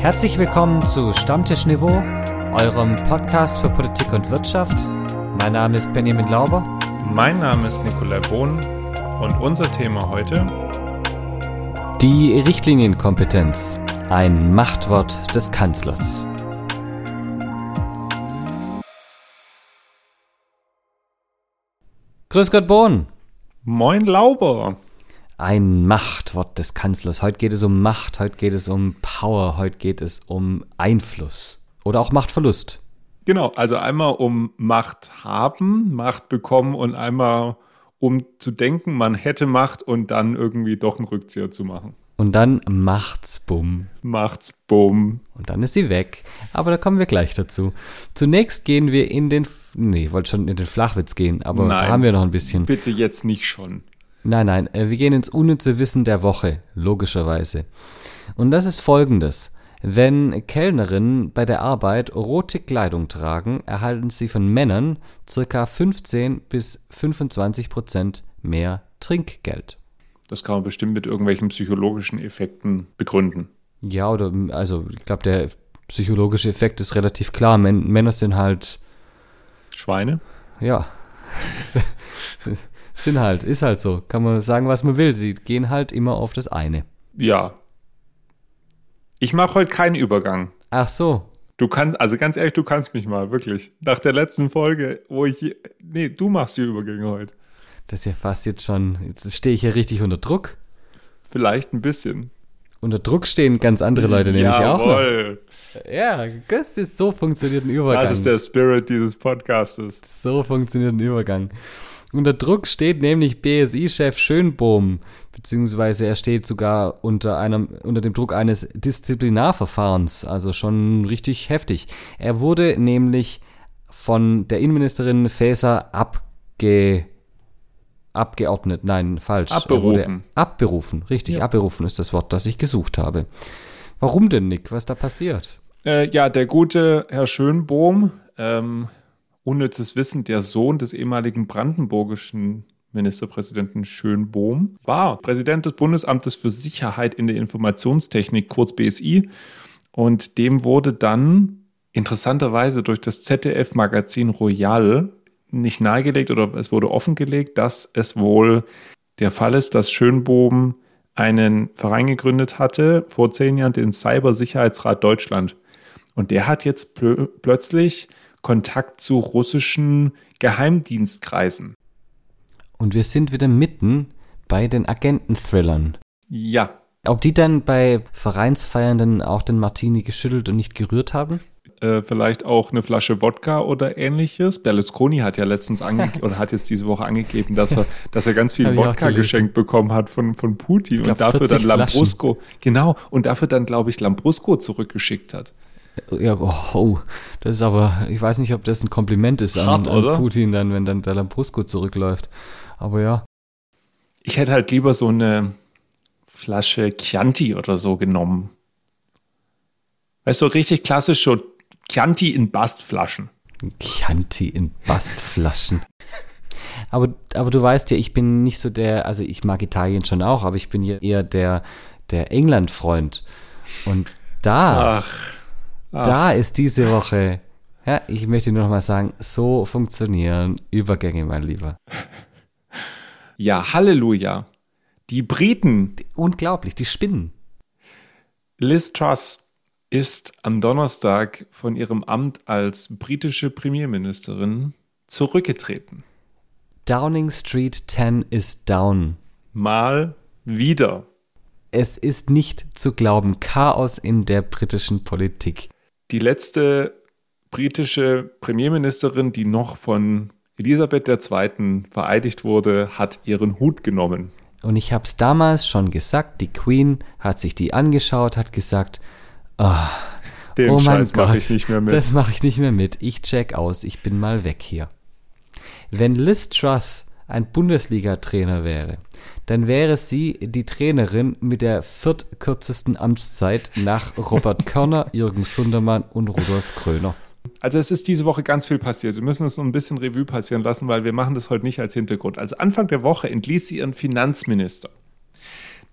Herzlich willkommen zu Stammtisch Niveau, eurem Podcast für Politik und Wirtschaft. Mein Name ist Benjamin Lauber. Mein Name ist Nikolai Bohn und unser Thema heute Die Richtlinienkompetenz, ein Machtwort des Kanzlers. Grüß Gott, Bohn. Moin Lauber. Ein Machtwort des Kanzlers. Heute geht es um Macht, heute geht es um Power, heute geht es um Einfluss oder auch Machtverlust. Genau, also einmal um Macht haben, Macht bekommen und einmal um zu denken, man hätte Macht und dann irgendwie doch einen Rückzieher zu machen. Und dann macht's bumm. Macht's bumm. Und dann ist sie weg. Aber da kommen wir gleich dazu. Zunächst gehen wir in den. Nee, ich wollte schon in den Flachwitz gehen, aber Nein. da haben wir noch ein bisschen. Bitte jetzt nicht schon. Nein, nein, äh, wir gehen ins unnütze Wissen der Woche, logischerweise. Und das ist folgendes. Wenn Kellnerinnen bei der Arbeit rote Kleidung tragen, erhalten sie von Männern circa 15 bis 25 Prozent mehr Trinkgeld. Das kann man bestimmt mit irgendwelchen psychologischen Effekten begründen. Ja, oder also ich glaube, der psychologische Effekt ist relativ klar. Män Männer sind halt, Schweine? ja, sind halt, ist halt so. Kann man sagen, was man will. Sie gehen halt immer auf das eine. Ja. Ich mache heute keinen Übergang. Ach so, Du kannst, also ganz ehrlich, du kannst mich mal, wirklich. Nach der letzten Folge, wo ich, nee, du machst die Übergänge heute. das ist ja fast jetzt schon, jetzt stehe ich ja richtig unter Druck. Vielleicht ein bisschen. Unter Druck stehen ganz andere Leute nämlich auch noch. Jawohl. Ja, das ist so funktioniert ein Übergang. Das ist der Spirit dieses Podcastes. So funktioniert ein Übergang. Unter Druck steht nämlich BSI-Chef Schönbohm, beziehungsweise er steht sogar unter, einem, unter dem Druck eines Disziplinarverfahrens, also schon richtig heftig. Er wurde nämlich von der Innenministerin Faeser abge, abgeordnet, nein, falsch. Er Abberufen. Abberufen, richtig, Ja. abberufen ist das Wort, das ich gesucht habe. Warum denn, Nick? Was da passiert? Äh, ja, der gute Herr Schönbohm, ähm, unnützes Wissen, der Sohn des ehemaligen brandenburgischen Ministerpräsidenten Schönbohm, war Präsident des Bundesamtes für Sicherheit in der Informationstechnik, kurz BSI. Und dem wurde dann interessanterweise durch das ZDF-Magazin Royal nicht nahegelegt oder es wurde offengelegt, dass es wohl der Fall ist, dass Schönbohm einen Verein gegründet hatte, vor zehn Jahren den Cybersicherheitsrat Deutschland. Und der hat jetzt plö plötzlich Kontakt zu russischen Geheimdienstkreisen. Und wir sind wieder mitten bei den Agenten-Thrillern. Ja, Ob die dann bei Vereinsfeiernden auch den Martini geschüttelt und nicht gerührt haben? äh, vielleicht auch eine Flasche Wodka oder ähnliches. Berlusconi hat ja letztens ange oder hat jetzt diese Woche angegeben, dass er, dass er ganz viel Wodka geschenkt bekommen hat von, von Putin glaub, und dafür dann 40 Flaschen. Lambrusco, genau, und dafür dann, glaube ich, Lambrusco zurückgeschickt hat. Ja, oh, das ist aber, ich weiß nicht, ob das ein Kompliment ist an, Hart, an oder? Putin, dann, wenn dann der Lambrusco zurückläuft. Aber ja, Ich hätte halt lieber so eine Flasche Chianti oder so genommen. Weißt du, richtig klassisch so Chianti in Bastflaschen. Chianti in Bastflaschen. aber, aber du weißt ja, ich bin nicht so der, also ich mag Italien schon auch, aber ich bin ja eher der, der England-Freund. Und da, Ach, ach. da ist diese Woche, ja, ich möchte nur noch mal sagen, so funktionieren Übergänge, mein Lieber. Ja, Halleluja. Die Briten, Unglaublich, die spinnen. Liz Truss, ist am Donnerstag von ihrem Amt als britische Premierministerin zurückgetreten. Downing Street 10 ist down. Mal wieder. Es ist nicht zu glauben. Chaos in der britischen Politik. Die letzte britische Premierministerin, die noch von Elisabeth II. vereidigt wurde, hat ihren Hut genommen. Und ich habe es damals schon gesagt, die Queen hat sich die angeschaut, hat gesagt, ah, Den oh mein Scheiß mache Gott, ich nicht mehr mit. das mache ich nicht mehr mit. Ich check aus, ich bin mal weg hier. Wenn Liz Truss ein Bundesliga-Trainer wäre, dann wäre sie die Trainerin mit der viertkürzesten Amtszeit nach Robert Körner, Jürgen Sundermann und Rudolf Kröner. Also es ist diese Woche ganz viel passiert. Wir müssen es noch ein bisschen Revue passieren lassen, weil wir machen das heute nicht als Hintergrund. Also Anfang der Woche entließ sie ihren Finanzminister.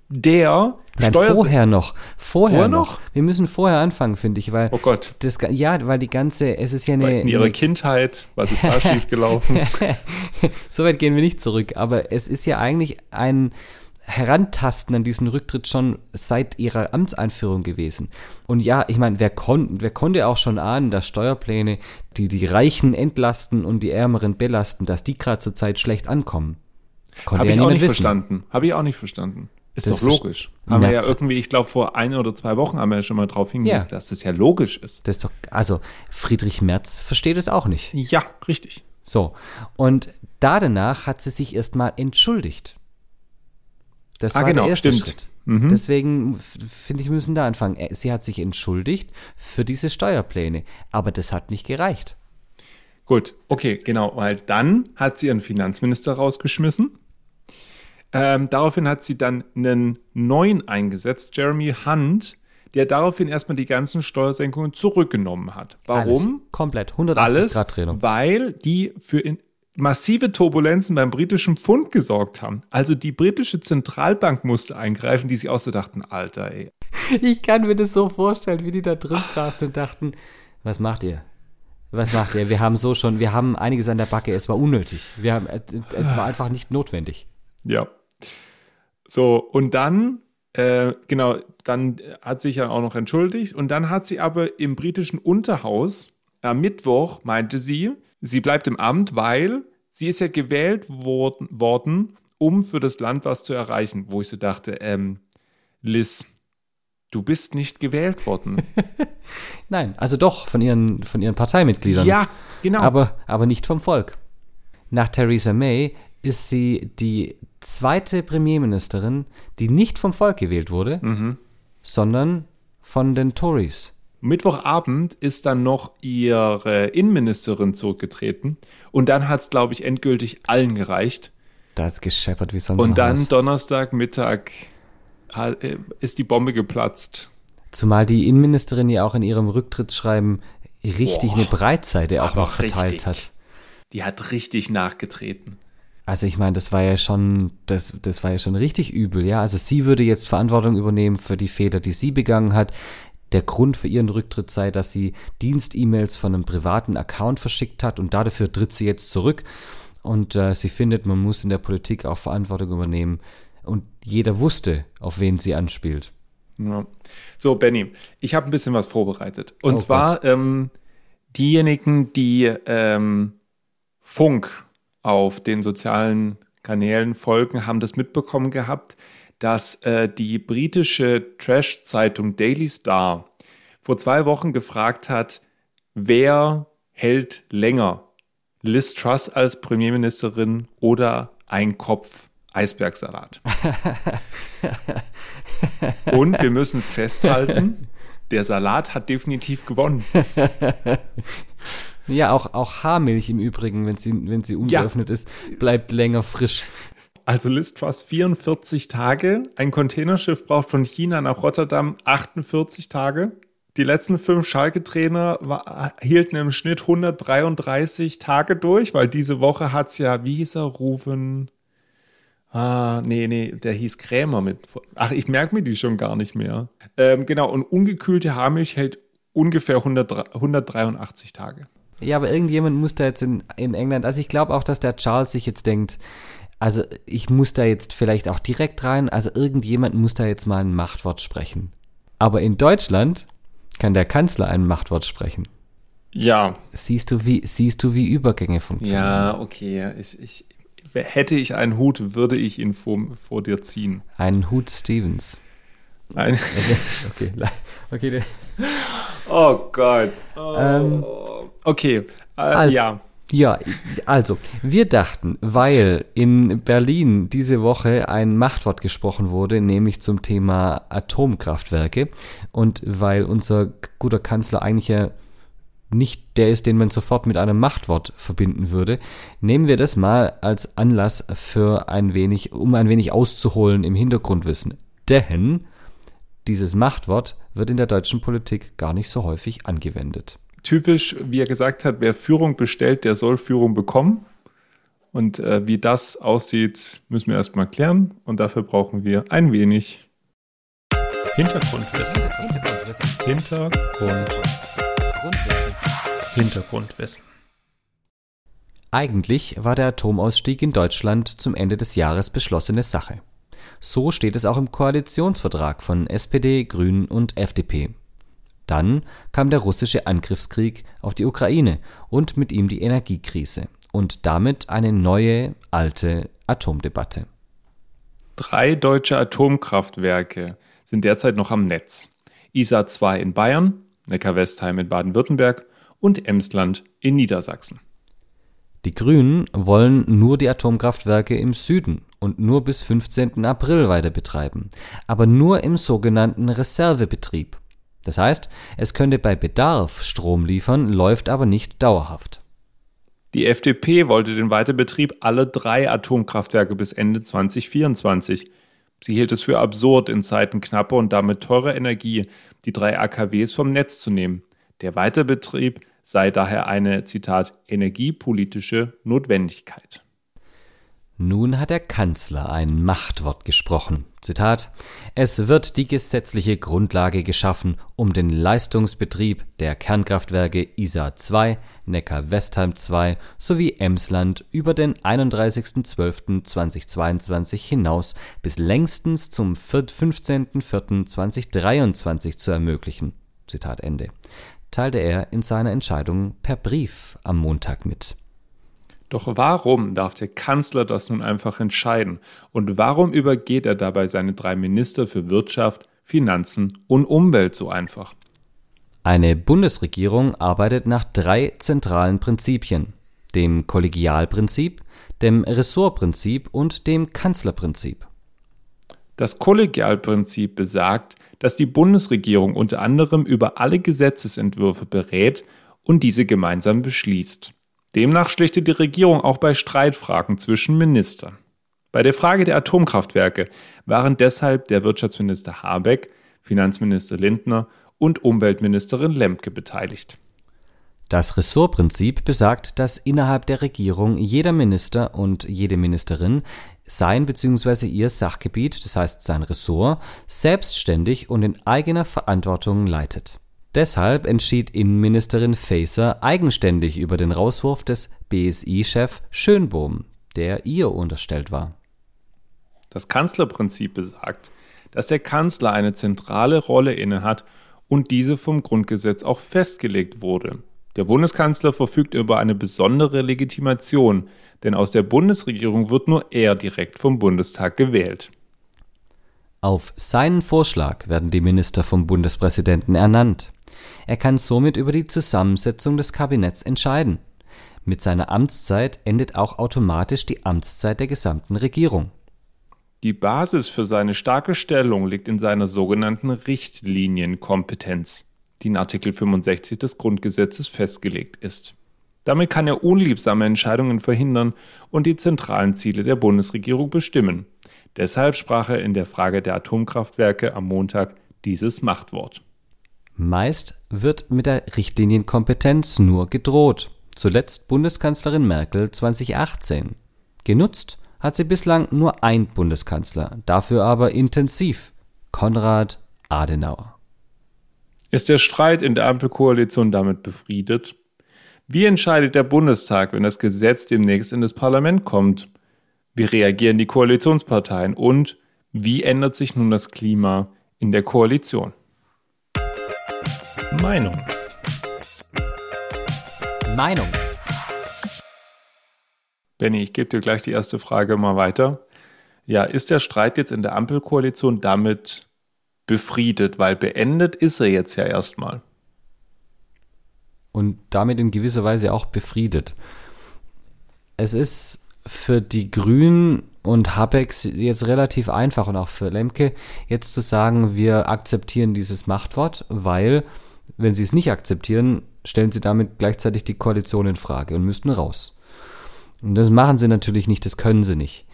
Der Nein, Steuerse- vorher noch. Vorher, Vorher noch. noch? Wir müssen vorher anfangen, finde ich, weil Oh Gott. das ja, weil die ganze, es ist ja eine, in ihrer eine Kindheit, was ist da schiefgelaufen? so weit gehen wir nicht zurück, aber es ist ja eigentlich ein Herantasten an diesen Rücktritt schon seit ihrer Amtseinführung gewesen. Und ja, ich meine, wer, kon wer konnte auch schon ahnen, dass Steuerpläne, die die Reichen entlasten und die Ärmeren belasten, dass die gerade zur Zeit schlecht ankommen? Habe ja ich auch nicht wissen. verstanden. Habe ich auch nicht verstanden. Ist Das doch logisch. Haben wir ja irgendwie, ich glaube, vor ein oder zwei Wochen haben wir ja schon mal drauf hingewiesen, Ja. dass das ja logisch ist. Das ist doch, also Friedrich Merz versteht es auch nicht. Ja, richtig. So, und da danach hat sie sich erstmal entschuldigt. Das Ah, war genau, der erste stimmt. Schritt. Mhm. Deswegen finde ich, wir müssen da anfangen. Äh, Sie hat sich entschuldigt für diese Steuerpläne, aber das hat nicht gereicht. Gut, okay, genau, weil dann hat sie ihren Finanzminister rausgeschmissen. Ähm, daraufhin hat sie dann einen neuen eingesetzt, Jeremy Hunt, der daraufhin erstmal die ganzen Steuersenkungen zurückgenommen hat. Warum? Alles. Komplett. 180 Alles, Grad Drehung. weil die für massive Turbulenzen beim britischen Pfund gesorgt haben. Also die britische Zentralbank musste eingreifen, die sich auch so dachten, Alter, ey. Ich kann mir das so vorstellen, wie die da drin saßen und dachten, was macht ihr? Was macht ihr? Wir haben so schon, wir haben einiges an der Backe, es war unnötig. Wir haben, äh, es war einfach nicht notwendig. Ja. So, und dann, äh, genau, dann hat sich ja auch noch entschuldigt und dann hat sie aber im britischen Unterhaus am Mittwoch meinte sie, sie bleibt im Amt, weil sie ist ja gewählt worden, worden um für das Land was zu erreichen. Wo ich so dachte, ähm, Liz, du bist nicht gewählt worden. Nein, also doch, von ihren, von ihren Parteimitgliedern. ja, genau. aber, aber nicht vom Volk. Nach Theresa May ist sie die zweite Premierministerin, die nicht vom Volk gewählt wurde, Mhm. sondern von den Tories. Mittwochabend ist dann noch ihre Innenministerin zurückgetreten und dann hat es, glaube ich, endgültig allen gereicht. Da ist gescheppert wie sonst Und dann was. Donnerstagmittag äh, ist die Bombe geplatzt. Zumal die Innenministerin ja auch in ihrem Rücktrittsschreiben richtig Boah, eine Breitseite auch noch verteilt richtig. hat. Die hat richtig nachgetreten. Also ich meine, das war ja schon, das, das war ja schon richtig übel, ja. Also sie würde jetzt Verantwortung übernehmen für die Fehler, die sie begangen hat. Der Grund für ihren Rücktritt sei, dass sie Dienst-E-Mails von einem privaten Account verschickt hat und dafür tritt sie jetzt zurück. Und äh, sie findet, man muss in der Politik auch Verantwortung übernehmen. Und jeder wusste, auf wen sie anspielt. Ja. So, Benny, ich habe ein bisschen was vorbereitet. Und Oh zwar ähm, diejenigen, die ähm, Funk auf den sozialen Kanälen folgen, haben das mitbekommen gehabt, dass äh, die britische Trash-Zeitung Daily Star vor zwei Wochen gefragt hat, wer hält länger? Liz Truss als Premierministerin oder ein Kopf Eisbergsalat? Und wir müssen festhalten, der Salat hat definitiv gewonnen. Ja, auch, auch Haarmilch im Übrigen, wenn sie, wenn sie ungeöffnet ist, bleibt länger frisch. Also Liz Truss 44 Tage, ein Containerschiff braucht von China nach Rotterdam 48 Tage. Die letzten fünf Schalke-Trainer war- hielten im Schnitt 133 Tage durch, weil diese Woche hat's ja, wie hieß er, Rufen, ah, nee, nee, der hieß Krämer mit, ach, ich merke mir die schon gar nicht mehr. Ähm, genau, und ungekühlte Haarmilch hält ungefähr 100, 183 Tage. Ja, aber irgendjemand muss da jetzt in, in England, also ich glaube auch, dass der Charles sich jetzt denkt, also ich muss da jetzt vielleicht auch direkt rein, also irgendjemand muss da jetzt mal ein Machtwort sprechen. Aber in Deutschland kann der Kanzler ein Machtwort sprechen. Ja, Siehst du, wie, siehst du, wie Übergänge funktionieren? Ja, okay. Ich, ich, hätte ich einen Hut, würde ich ihn vor, vor dir ziehen. Ein Hut Stevens. Ein, Okay, okay, der- oh Gott. Ähm, okay, äh, Also, ja. Ja, also, wir dachten, weil in Berlin diese Woche ein Machtwort gesprochen wurde, nämlich zum Thema Atomkraftwerke, und weil unser guter Kanzler eigentlich ja nicht der ist, den man sofort mit einem Machtwort verbinden würde, nehmen wir das mal als Anlass für ein wenig, um ein wenig auszuholen im Hintergrundwissen. Denn dieses Machtwort wird in der deutschen Politik gar nicht so häufig angewendet. Typisch, wie er gesagt hat, wer Führung bestellt, der soll Führung bekommen. Und äh, wie das aussieht, müssen wir erstmal klären. Und dafür brauchen wir ein wenig Hintergrundwissen. Hintergrundwissen. Hintergrundwissen. Hintergrundwissen. Eigentlich war der Atomausstieg in Deutschland zum Ende des Jahres beschlossene Sache. So steht es auch im Koalitionsvertrag von SPD, Grünen und FDP. Dann kam der russische Angriffskrieg auf die Ukraine und mit ihm die Energiekrise und damit eine neue, alte Atomdebatte. Drei deutsche Atomkraftwerke sind derzeit noch am Netz. ISA 2 in Bayern, Neckar-Westheim in Baden-Württemberg und Emsland in Niedersachsen. Die Grünen wollen nur die Atomkraftwerke im Süden und nur bis 15. April weiter betreiben, aber nur im sogenannten Reservebetrieb. Das heißt, es könnte bei Bedarf Strom liefern, läuft aber nicht dauerhaft. Die FDP wollte den Weiterbetrieb aller drei Atomkraftwerke bis Ende 2024. Sie hielt es für absurd, in Zeiten knapper und damit teurer Energie die drei AKWs vom Netz zu nehmen. Der Weiterbetrieb sei daher eine, Zitat, energiepolitische Notwendigkeit. Nun hat der Kanzler ein Machtwort gesprochen. Zitat: Es wird die gesetzliche Grundlage geschaffen, um den Leistungsbetrieb der Kernkraftwerke Isar 2, Neckar-Westheim 2 sowie Emsland über den 31.12.2022 hinaus bis längstens zum 15.04.2023 zu ermöglichen. Zitat Ende. Teilte er in seiner Entscheidung per Brief am Montag mit. Doch warum darf der Kanzler das nun einfach entscheiden? Und warum übergeht er dabei seine drei Minister für Wirtschaft, Finanzen und Umwelt so einfach? Eine Bundesregierung arbeitet nach drei zentralen Prinzipien, dem Kollegialprinzip, dem Ressortprinzip und dem Kanzlerprinzip. Das Kollegialprinzip besagt, dass die Bundesregierung unter anderem über alle Gesetzesentwürfe berät und diese gemeinsam beschließt. Demnach schlichtet die Regierung auch bei Streitfragen zwischen Ministern. Bei der Frage der Atomkraftwerke waren deshalb der Wirtschaftsminister Habeck, Finanzminister Lindner und Umweltministerin Lemke beteiligt. Das Ressortprinzip besagt, dass innerhalb der Regierung jeder Minister und jede Ministerin sein bzw. ihr Sachgebiet, das heißt sein Ressort, selbstständig und in eigener Verantwortung leitet. Deshalb entschied Innenministerin Faeser eigenständig über den Rauswurf des BSI-Chef Schönbohm, der ihr unterstellt war. Das Kanzlerprinzip besagt, dass der Kanzler eine zentrale Rolle innehat und diese vom Grundgesetz auch festgelegt wurde. Der Bundeskanzler verfügt über eine besondere Legitimation, denn aus der Bundesregierung wird nur er direkt vom Bundestag gewählt. Auf seinen Vorschlag werden die Minister vom Bundespräsidenten ernannt. Er kann somit über die Zusammensetzung des Kabinetts entscheiden. Mit seiner Amtszeit endet auch automatisch die Amtszeit der gesamten Regierung. Die Basis für seine starke Stellung liegt in seiner sogenannten Richtlinienkompetenz, die in Artikel 65 des Grundgesetzes festgelegt ist. Damit kann er unliebsame Entscheidungen verhindern und die zentralen Ziele der Bundesregierung bestimmen. Deshalb sprach er in der Frage der Atomkraftwerke am Montag dieses Machtwort. Meist wird mit der Richtlinienkompetenz nur gedroht. Zuletzt Bundeskanzlerin Merkel 2018. Genutzt hat sie bislang nur ein Bundeskanzler, dafür aber intensiv. Konrad Adenauer. Ist der Streit in der Ampelkoalition damit befriedet? Wie entscheidet der Bundestag, wenn das Gesetz demnächst in das Parlament kommt? Wie reagieren die Koalitionsparteien? Und wie ändert sich nun das Klima in der Koalition? Meinung. Meinung. Benny, ich gebe dir gleich die erste Frage mal weiter. Ja, ist der Streit jetzt in der Ampelkoalition damit befriedet? Weil beendet ist er jetzt ja erstmal. Und damit in gewisser Weise auch befriedet. Es ist für die Grünen und Habeck jetzt relativ einfach und auch für Lemke jetzt zu sagen, wir akzeptieren dieses Machtwort, weil wenn sie es nicht akzeptieren, stellen sie damit gleichzeitig die Koalition in Frage und müssten raus. Und das machen sie natürlich nicht, das können sie nicht.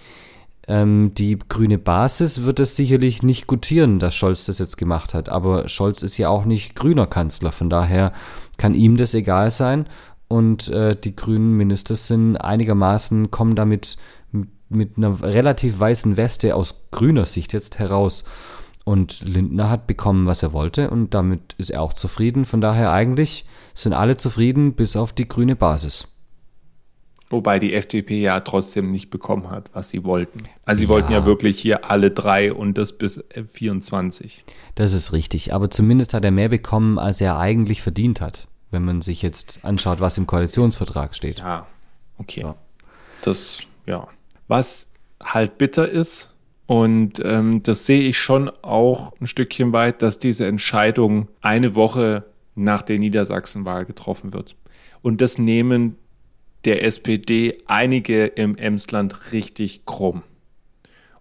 Ähm, die grüne Basis wird es sicherlich nicht gutieren, dass Scholz das jetzt gemacht hat. Aber Scholz ist ja auch nicht grüner Kanzler, von daher kann ihm das egal sein. und äh, die grünen Minister sind einigermaßen, kommen damit mit, mit einer relativ weißen Weste aus grüner Sicht jetzt heraus. Und Lindner hat bekommen, was er wollte und damit ist er auch zufrieden. Von daher eigentlich sind alle zufrieden, bis auf die grüne Basis. Wobei die FDP ja trotzdem nicht bekommen hat, was sie wollten. Also sie ja. wollten ja wirklich hier alle drei und das bis 24. Das ist richtig. Aber zumindest hat er mehr bekommen, als er eigentlich verdient hat, wenn man sich jetzt anschaut, was im Koalitionsvertrag steht. Ja, okay. Ja. Das, ja. Was halt bitter ist, und ähm, das sehe ich schon auch ein Stückchen weit, dass diese Entscheidung eine Woche nach der Niedersachsenwahl getroffen wird. Und das nehmen der SPD einige im Emsland richtig krumm.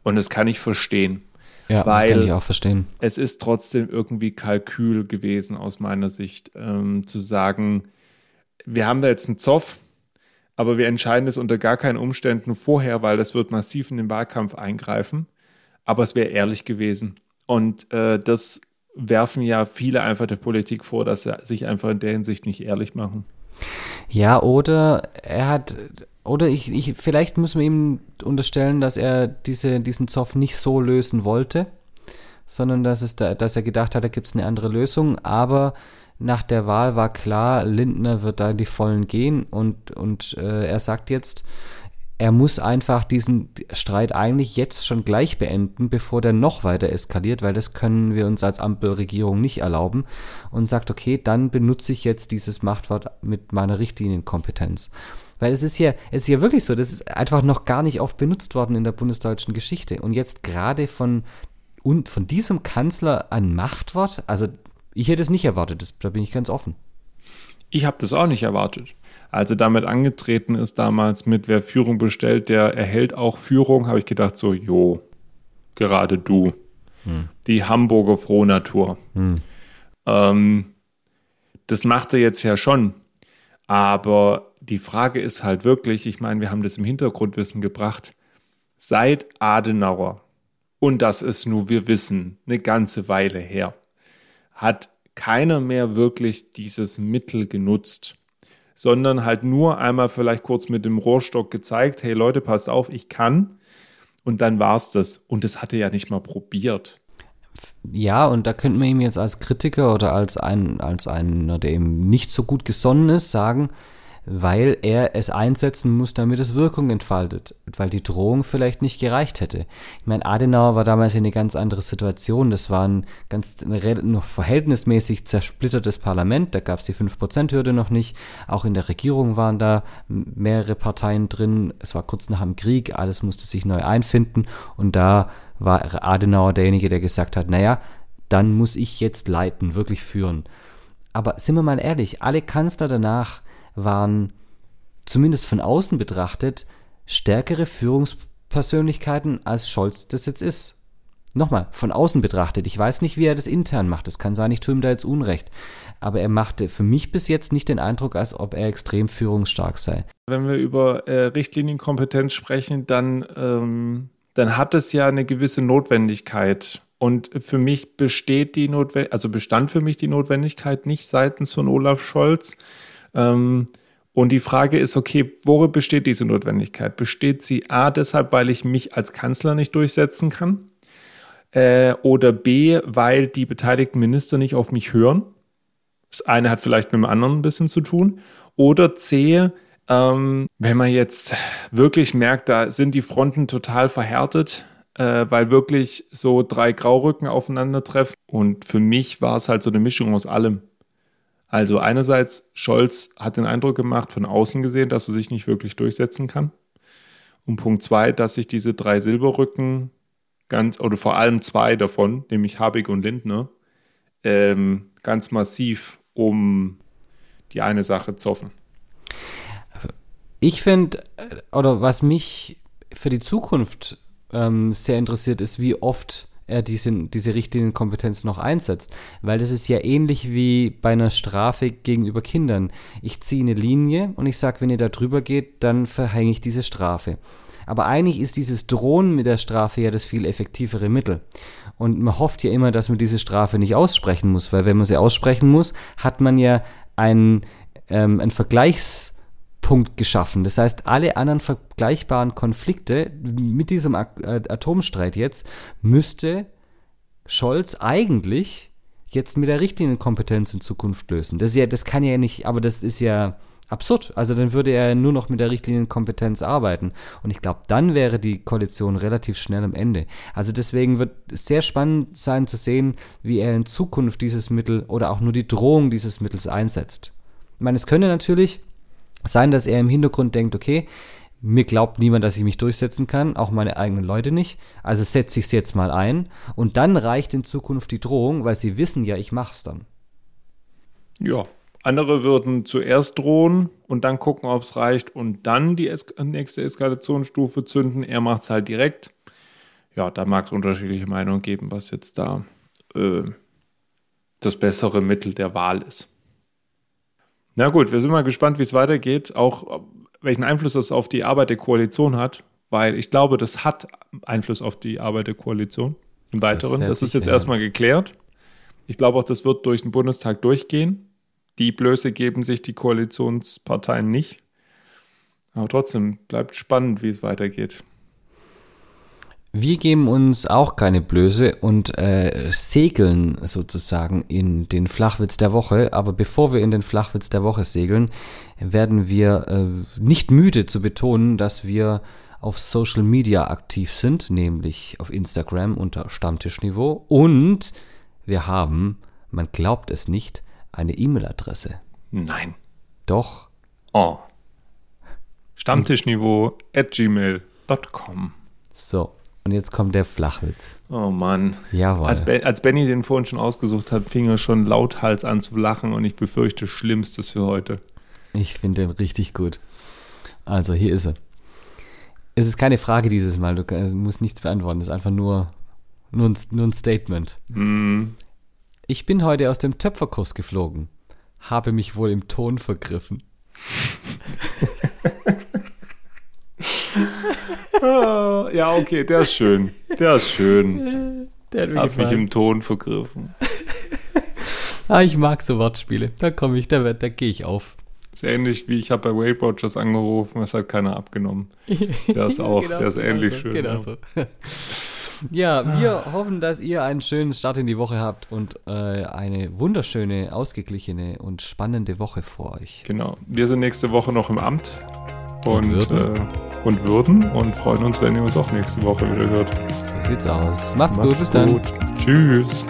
Und das kann ich verstehen. Ja, weil das kann ich auch verstehen. Es ist trotzdem irgendwie Kalkül gewesen aus meiner Sicht, ähm, zu sagen, wir haben da jetzt einen Zoff, aber wir entscheiden es unter gar keinen Umständen vorher, weil das wird massiv in den Wahlkampf eingreifen aber es wäre ehrlich gewesen. Und äh, das werfen ja viele einfach der Politik vor, dass sie sich einfach in der Hinsicht nicht ehrlich machen. Ja, oder er hat, oder ich, ich vielleicht muss man ihm unterstellen, dass er diese, diesen Zoff nicht so lösen wollte, sondern dass, es da, dass er gedacht hat, da gibt es eine andere Lösung, aber nach der Wahl war klar, Lindner wird da in die Vollen gehen und, und äh, er sagt jetzt, er muss einfach diesen Streit eigentlich jetzt schon gleich beenden, bevor der noch weiter eskaliert, weil das können wir uns als Ampelregierung nicht erlauben und sagt, okay, dann benutze ich jetzt dieses Machtwort mit meiner Richtlinienkompetenz. Weil es ist ja, es ist ja wirklich so, das ist einfach noch gar nicht oft benutzt worden in der bundesdeutschen Geschichte. Und jetzt gerade von, und von diesem Kanzler ein Machtwort, also ich hätte es nicht erwartet, das, da bin ich ganz offen. Ich habe das auch nicht erwartet als er damit angetreten ist damals mit wer Führung bestellt, der erhält auch Führung, habe ich gedacht so, jo, gerade du. Hm. Die Hamburger Frohnatur. Hm. Ähm, das macht er jetzt ja schon. Aber die Frage ist halt wirklich, ich meine, wir haben das im Hintergrundwissen gebracht, seit Adenauer, und das ist nur, wir wissen, eine ganze Weile her, hat keiner mehr wirklich dieses Mittel genutzt sondern halt nur einmal vielleicht kurz mit dem Rohrstock gezeigt, hey Leute, passt auf, ich kann. Und dann war es das. Und das hatte ja nicht mal probiert. Ja, und da könnte man ihm jetzt als Kritiker oder als ein, als einer, der ihm nicht so gut gesonnen ist, sagen, weil er es einsetzen muss, damit es Wirkung entfaltet, weil die Drohung vielleicht nicht gereicht hätte. Ich meine, Adenauer war damals in eine ganz andere Situation. Das war ein ganz noch verhältnismäßig zersplittertes Parlament. Da gab es die 5%-Hürde noch nicht. Auch in der Regierung waren da mehrere Parteien drin. Es war kurz nach dem Krieg, alles musste sich neu einfinden. Und da war Adenauer derjenige, der gesagt hat, naja, dann muss ich jetzt leiten, wirklich führen. Aber sind wir mal ehrlich, alle Kanzler danach waren zumindest von außen betrachtet stärkere Führungspersönlichkeiten als Scholz das jetzt ist. Nochmal, von außen betrachtet. Ich weiß nicht, wie er das intern macht. Es kann sein, ich tue ihm da jetzt Unrecht. Aber er machte für mich bis jetzt nicht den Eindruck, als ob er extrem führungsstark sei. Wenn wir über äh, Richtlinienkompetenz sprechen, dann, ähm, dann hat es ja eine gewisse Notwendigkeit. Und für mich besteht die Notwendigkeit, also bestand für mich die Notwendigkeit nicht seitens von Olaf Scholz. Ähm, und die Frage ist, okay, worin besteht diese Notwendigkeit? Besteht sie A deshalb, weil ich mich als Kanzler nicht durchsetzen kann? Äh, oder B, weil die beteiligten Minister nicht auf mich hören? Das eine hat vielleicht mit dem anderen ein bisschen zu tun. Oder C, ähm, wenn man jetzt wirklich merkt, da sind die Fronten total verhärtet, äh, weil wirklich so drei Graurücken aufeinandertreffen. Und für mich war es halt so eine Mischung aus allem. Also einerseits, Scholz hat den Eindruck gemacht, von außen gesehen, dass er sich nicht wirklich durchsetzen kann. Und Punkt zwei, dass sich diese drei Silberrücken ganz, oder vor allem zwei davon, nämlich Habig und Lindner, ähm, ganz massiv um die eine Sache zoffen. Ich finde, äh, oder was mich für die Zukunft ähm, sehr interessiert, ist, wie oft er diese, diese Richtlinienkompetenz noch einsetzt. Weil das ist ja ähnlich wie bei einer Strafe gegenüber Kindern. Ich ziehe eine Linie und ich sage, wenn ihr da drüber geht, dann verhänge ich diese Strafe. Aber eigentlich ist dieses Drohen mit der Strafe ja das viel effektivere Mittel. Und man hofft ja immer, dass man diese Strafe nicht aussprechen muss, weil wenn man sie aussprechen muss, hat man ja einen ähm, einen Vergleichspunkt geschaffen. Das heißt, alle anderen vergleichbaren Konflikte mit diesem äh, Atomstreit jetzt müsste Scholz eigentlich jetzt mit der Richtlinienkompetenz in Zukunft lösen. Das, ja, das kann ja nicht, aber das ist ja absurd. Also dann würde er nur noch mit der Richtlinienkompetenz arbeiten. Und ich glaube, dann wäre die Koalition relativ schnell am Ende. Also deswegen wird es sehr spannend sein zu sehen, wie er in Zukunft dieses Mittel oder auch nur die Drohung dieses Mittels einsetzt. Ich meine, es könnte natürlich sein, dass er im Hintergrund denkt, okay, mir glaubt niemand, dass ich mich durchsetzen kann, auch meine eigenen Leute nicht. Also setze ich es jetzt mal ein und dann reicht in Zukunft die Drohung, weil sie wissen ja, ich mach's dann. Ja, andere würden zuerst drohen und dann gucken, ob es reicht und dann die es nächste Eskalationsstufe zünden. Er macht es halt direkt. Ja, da mag es unterschiedliche Meinungen geben, was jetzt da äh, das bessere Mittel der Wahl ist. Na gut, wir sind mal gespannt, wie es weitergeht, auch welchen Einfluss das auf die Arbeit der Koalition hat, weil ich glaube, das hat Einfluss auf die Arbeit der Koalition im Weiteren. Das, das ist jetzt erstmal geklärt. Ich glaube auch, das wird durch den Bundestag durchgehen die Blöße geben sich die Koalitionsparteien nicht. Aber trotzdem bleibt spannend, wie es weitergeht. Wir geben uns auch keine Blöße und äh, segeln sozusagen in den Flachwitz der Woche. Aber bevor wir in den Flachwitz der Woche segeln, werden wir äh, nicht müde zu betonen, dass wir auf Social Media aktiv sind, nämlich auf Instagram unter Stammtischniveau. Und wir haben, man glaubt es nicht, eine E-Mail-Adresse. Nein. Doch. Oh. Stammtischniveau at gmail.com. So, und jetzt kommt der Flachwitz. Oh Mann. Jawohl. Als, Be als Benny den vorhin schon ausgesucht hat, fing er schon lauthals an zu lachen und ich befürchte Schlimmstes für heute. Ich finde den richtig gut. Also, hier ist er. Es ist keine Frage dieses Mal, du musst nichts beantworten, es ist einfach nur, nur, ein, nur ein Statement. Mm. Ich bin heute aus dem Töpferkurs geflogen. Habe mich wohl im Ton vergriffen. ja, okay, der ist schön. Der ist schön. Der hat mir Hab mich im Ton vergriffen. ah, ich mag so Wortspiele. Da komme ich, da, da gehe ich auf. Ist ähnlich wie ich habe bei Weight Watchers angerufen, es hat keiner abgenommen. Der ist auch, genau, der ist ähnlich genau schön. Genau ja. so. Ja, wir ah. hoffen, dass ihr einen schönen Start in die Woche habt und äh, eine wunderschöne, ausgeglichene und spannende Woche vor euch. Genau. Wir sind nächste Woche noch im Amt und, und, würden. Äh, und würden und freuen uns, wenn ihr uns auch nächste Woche wieder hört. So sieht's aus. Macht's, Macht's gut, bis gut. dann. Tschüss.